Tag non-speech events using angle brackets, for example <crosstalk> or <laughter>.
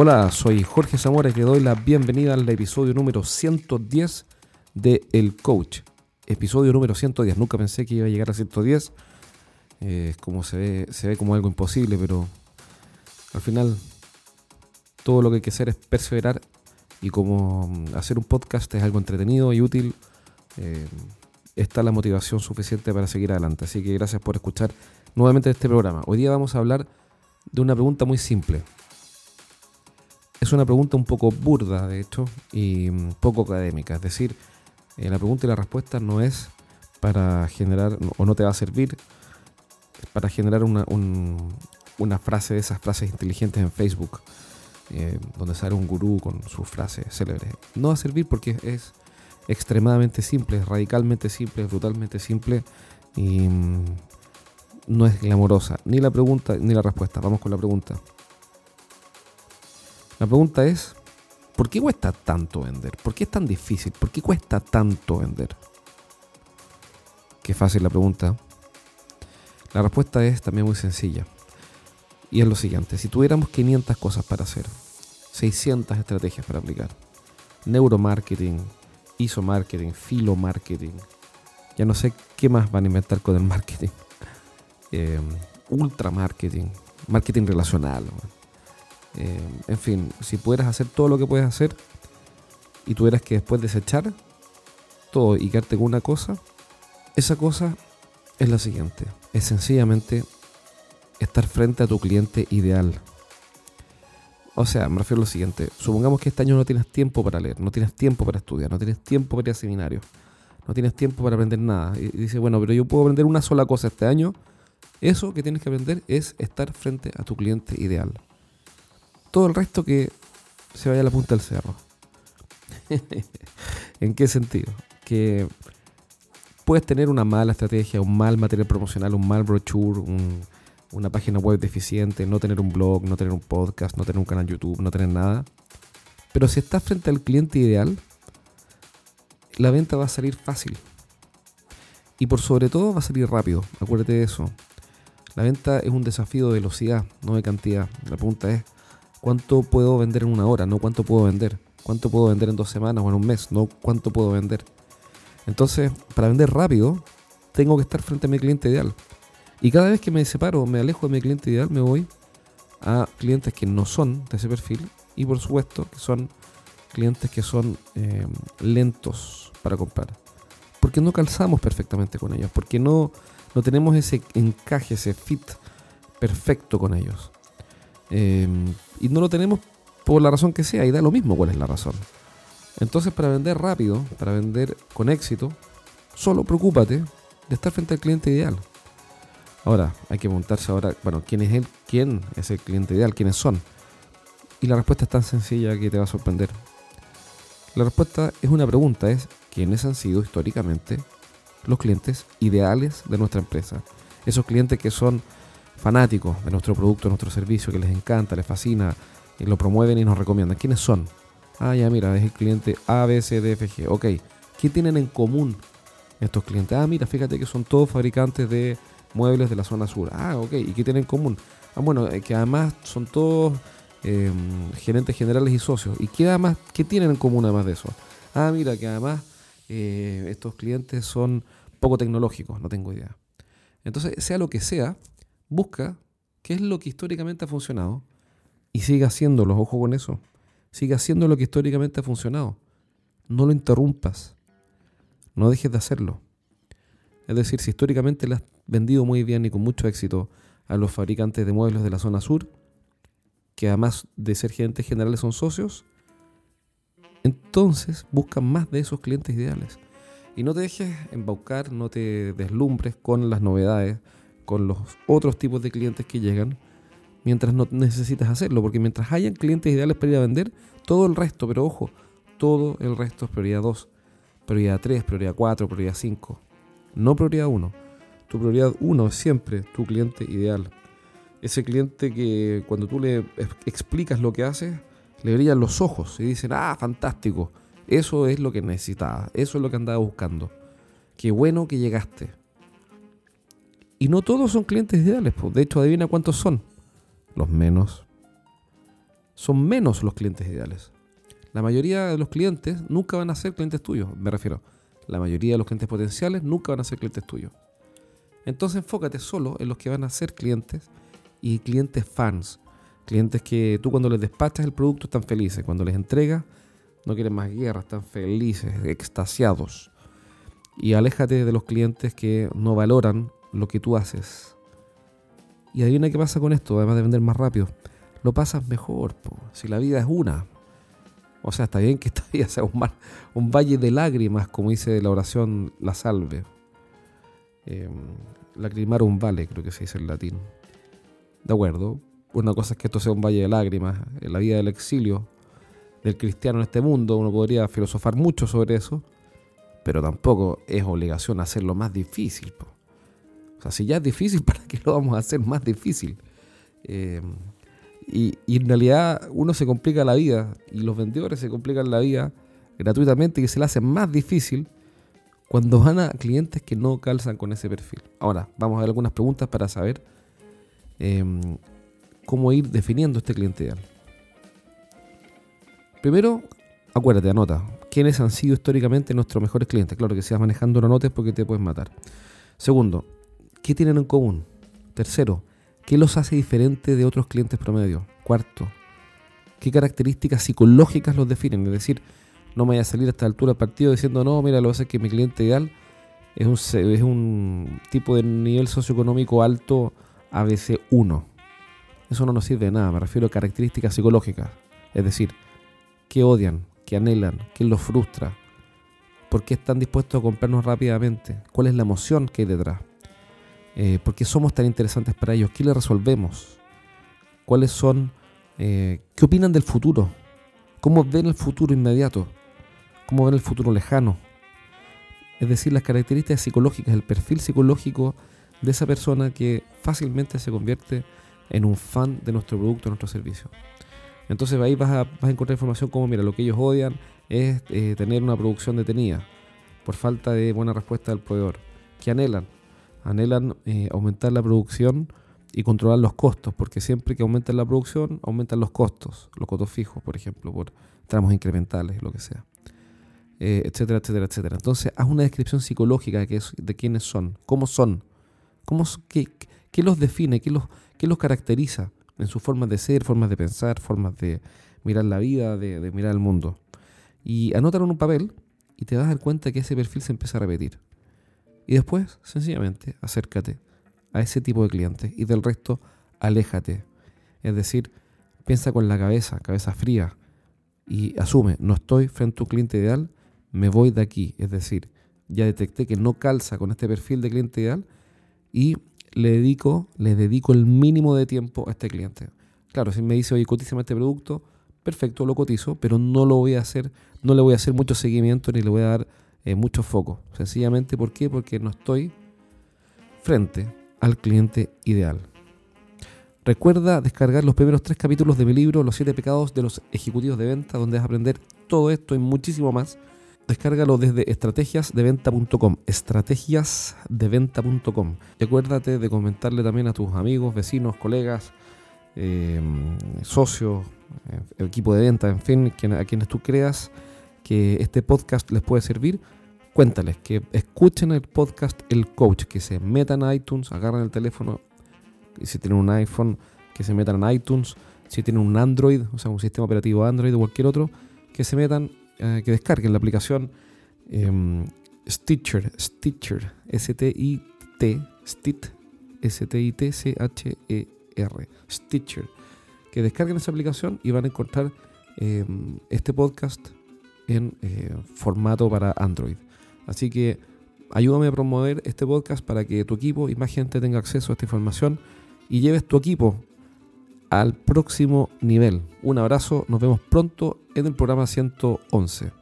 Hola, soy Jorge Zamora y te doy la bienvenida al episodio número 110 de El Coach. Episodio número 110. Nunca pensé que iba a llegar a 110. Eh, como se ve, se ve como algo imposible, pero al final todo lo que hay que hacer es perseverar y como mm, hacer un podcast es algo entretenido y útil, eh, está la motivación suficiente para seguir adelante. Así que gracias por escuchar nuevamente este programa. Hoy día vamos a hablar de una pregunta muy simple. Es una pregunta un poco burda, de hecho, y mm, poco académica. Es decir, eh, la pregunta y la respuesta no es para generar, o no te va a servir, para generar una, una frase de esas frases inteligentes en Facebook, eh, donde sale un gurú con su frase célebre. No va a servir porque es extremadamente simple, radicalmente simple, brutalmente simple y mm, no es glamorosa. Ni la pregunta ni la respuesta. Vamos con la pregunta. La pregunta es, ¿por qué cuesta tanto vender? ¿Por qué es tan difícil? ¿Por qué cuesta tanto vender? Qué fácil la pregunta. La respuesta es también muy sencilla. Y es lo siguiente, si tuviéramos 500 cosas para hacer, 600 estrategias para aplicar, neuromarketing, isomarketing, filomarketing, ya no sé qué más van a inventar con el marketing, <laughs> eh, ultramarketing, marketing relacional, eh, en fin, si pudieras hacer todo lo que puedes hacer y tuvieras que después desechar todo y quedarte con una cosa, esa cosa es la siguiente, es sencillamente estar frente a tu cliente ideal. O sea, me refiero a lo siguiente. Supongamos que este año no tienes tiempo para leer, no tienes tiempo para estudiar, no tienes tiempo para ir a seminarios, no tienes tiempo para aprender nada. Y dice, bueno, pero yo puedo aprender una sola cosa este año. Eso que tienes que aprender es estar frente a tu cliente ideal. Todo el resto que se vaya a la punta del cerro. <laughs> ¿En qué sentido? Que puedes tener una mala estrategia, un mal material promocional, un mal brochure, un una página web deficiente, no tener un blog, no tener un podcast, no tener un canal YouTube, no tener nada. Pero si estás frente al cliente ideal, la venta va a salir fácil. Y por sobre todo va a salir rápido. Acuérdate de eso. La venta es un desafío de velocidad, no de cantidad. La pregunta es, ¿cuánto puedo vender en una hora? No cuánto puedo vender. ¿Cuánto puedo vender en dos semanas o en un mes? No cuánto puedo vender. Entonces, para vender rápido, tengo que estar frente a mi cliente ideal. Y cada vez que me separo, me alejo de mi cliente ideal, me voy a clientes que no son de ese perfil y por supuesto que son clientes que son eh, lentos para comprar. Porque no calzamos perfectamente con ellos, porque no, no tenemos ese encaje, ese fit perfecto con ellos. Em, y no lo tenemos por la razón que sea, y da lo mismo cuál es la razón. Entonces, para vender rápido, para vender con éxito, solo preocúpate de estar frente al cliente ideal. Ahora, hay que preguntarse ahora, bueno, ¿quién es él? ¿Quién es el cliente ideal? ¿Quiénes son? Y la respuesta es tan sencilla que te va a sorprender. La respuesta es una pregunta, es ¿quiénes han sido históricamente los clientes ideales de nuestra empresa? Esos clientes que son fanáticos de nuestro producto, de nuestro servicio, que les encanta, les fascina, y lo promueven y nos recomiendan. ¿Quiénes son? Ah, ya mira, es el cliente A, B, C, D, F, G. Ok, ¿qué tienen en común estos clientes? Ah, mira, fíjate que son todos fabricantes de muebles de la zona sur. Ah, ok. ¿Y qué tienen en común? Ah, bueno, eh, que además son todos em, gerentes generales y socios. ¿Y qué, además, qué tienen en común además de eso? Ah, mira, que además eh, estos clientes son poco tecnológicos, no tengo idea. Entonces, sea lo que sea, busca qué es lo que históricamente ha funcionado y sigue haciéndolo, ojo con eso. Sigue haciendo lo que históricamente ha funcionado. No lo interrumpas. No dejes de hacerlo. Es decir, si históricamente le has vendido muy bien y con mucho éxito a los fabricantes de muebles de la zona sur, que además de ser gerentes generales son socios, entonces buscan más de esos clientes ideales. Y no te dejes embaucar, no te deslumbres con las novedades, con los otros tipos de clientes que llegan, mientras no necesitas hacerlo, porque mientras hayan clientes ideales para ir a vender, todo el resto, pero ojo, todo el resto es prioridad 2, prioridad 3, prioridad 4, prioridad 5 no prioridad 1. Tu prioridad 1 es siempre tu cliente ideal. Ese cliente que cuando tú le explicas lo que hace, le brillan los ojos y dicen, ah, fantástico, eso es lo que necesitaba, eso es lo que andaba buscando. Qué bueno que llegaste. Y no todos son clientes ideales, pues. de hecho adivina cuántos son. Los menos. son menos los clientes ideales. La mayoría de los clientes nunca van a ser clientes tuyos, me refiero. La mayoría de los clientes potenciales nunca van a ser clientes tuyos. Entonces enfócate solo en los que van a ser clientes y clientes fans. Clientes que tú cuando les despachas el producto están felices. Cuando les entregas no quieren más guerra, están felices, extasiados. Y aléjate de los clientes que no valoran lo que tú haces. Y adivina qué pasa con esto, además de vender más rápido. Lo pasas mejor, si la vida es una. O sea, está bien que <laughs> esta vida sea un, valle de lágrimas, como dice la oración La Salve. Eh, un vale, creo que se dice en latín. De acuerdo. Una cosa es que esto sea un valle de lágrimas. En la vida del exilio del cristiano en este mundo, uno podría filosofar mucho sobre eso, pero tampoco es obligación hacerlo más difícil. O sea, si ya es difícil, <laughs> ¿para qué lo vamos a hacer más difícil? Eh, y, en realidad uno se complica la vida y los vendedores se complican la vida gratuitamente y se le hace más difícil cuando van a clientes que no calzan con ese perfil. Ahora, vamos a ver algunas preguntas para saber em, cómo ir definiendo este cliente ideal. Primero, acuérdate, anota. ¿Quiénes han sido históricamente nuestros mejores clientes? Claro que si vas manejando no notes porque te puedes matar. Segundo, ¿qué tienen en común? Tercero, ¿qué los hace diferente de otros clientes promedio? Cuarto, ¿qué características psicológicas los definen? Es decir, no me vaya a salir a esta altura del partido diciendo, no, mira, lo que pasa es que mi cliente ideal es un, es un tipo de nivel socioeconómico alto ABC1. Eso no nos sirve de nada, me refiero a características psicológicas. Es decir, qué odian, qué anhelan, qué los frustra, por qué están dispuestos a comprarnos rápidamente, cuál es la emoción que hay detrás, eh, por qué somos tan interesantes para ellos, qué les resolvemos, cuáles son, eh, qué opinan del futuro, cómo ven el futuro inmediato, cómo ven el futuro lejano. Es decir, las características psicológicas, el perfil psicológico de esa persona que fácilmente se convierte en un fan de nuestro producto, de nuestro servicio. Entonces ahí vas a, vas a encontrar información como, mira, lo que ellos odian es eh, tener una producción detenida por falta de buena respuesta del proveedor. ¿Qué anhelan? Anhelan eh, aumentar la producción y controlar los costos, porque siempre que aumentan la producción, aumentan los costos, los costos fijos, por ejemplo, por tramos incrementales, lo que sea. Eh, etcétera, etcétera, etcétera. Entonces, haz una descripción psicológica de, de quiénes son, cómo son, cómo, qué, qué los define, qué los, qué los caracteriza en sus formas de ser, formas de pensar, formas de mirar la vida, de, mirar el mundo. Y anótalo en un papel y te vas a dar cuenta que ese perfil se empieza a repetir. Y después, sencillamente, acércate a ese tipo de clientes y del resto, aléjate. Es decir, piensa con la cabeza, cabeza fría, y asume, no estoy frente a un cliente ideal, me voy de aquí. Es decir, ya detecté que no calza con este perfil de cliente ideal y le dedico, le dedico el mínimo de tiempo a este cliente. Claro, si me dice, oye, cotízame este producto, perfecto, lo cotizo, pero no lo voy a hacer, no le voy a hacer mucho seguimiento ni le voy a dar eh, mucho foco. Sencillamente, ¿por qué? Porque no estoy frente al cliente ideal. Recuerda descargar los primeros tres capítulos de mi libro, Los siete pecados de los ejecutivos de venta, donde vas a aprender todo esto y muchísimo más. Descárgalo desde estrategiasdeventa.com, estrategiasdeventa.com. Y acuérdate de comentarle también a tus amigos, vecinos, colegas, eh, socios, eh, equipo de venta, en fin, a quienes tú creas que este podcast les puede servir. Cuéntales que escuchen el podcast El Coach, que se metan a iTunes, agarren el teléfono y si tienen un iPhone, que se metan en iTunes. Si tienen un Android, o sea, un sistema operativo Android o cualquier otro, que se metan, eh, que descarguen la aplicación em, Stitcher, Stitcher, S-T-I-T, Stit, S-T-I-T-C-H-E-R, Stitcher. Que descarguen esa aplicación y van a encontrar em, este podcast en eh, formato para Android. Así que ayúdame a promover este podcast para que tu equipo y más gente tenga acceso a esta información y lleves tu equipo al próximo nivel. Un abrazo, nos vemos pronto en el programa 111.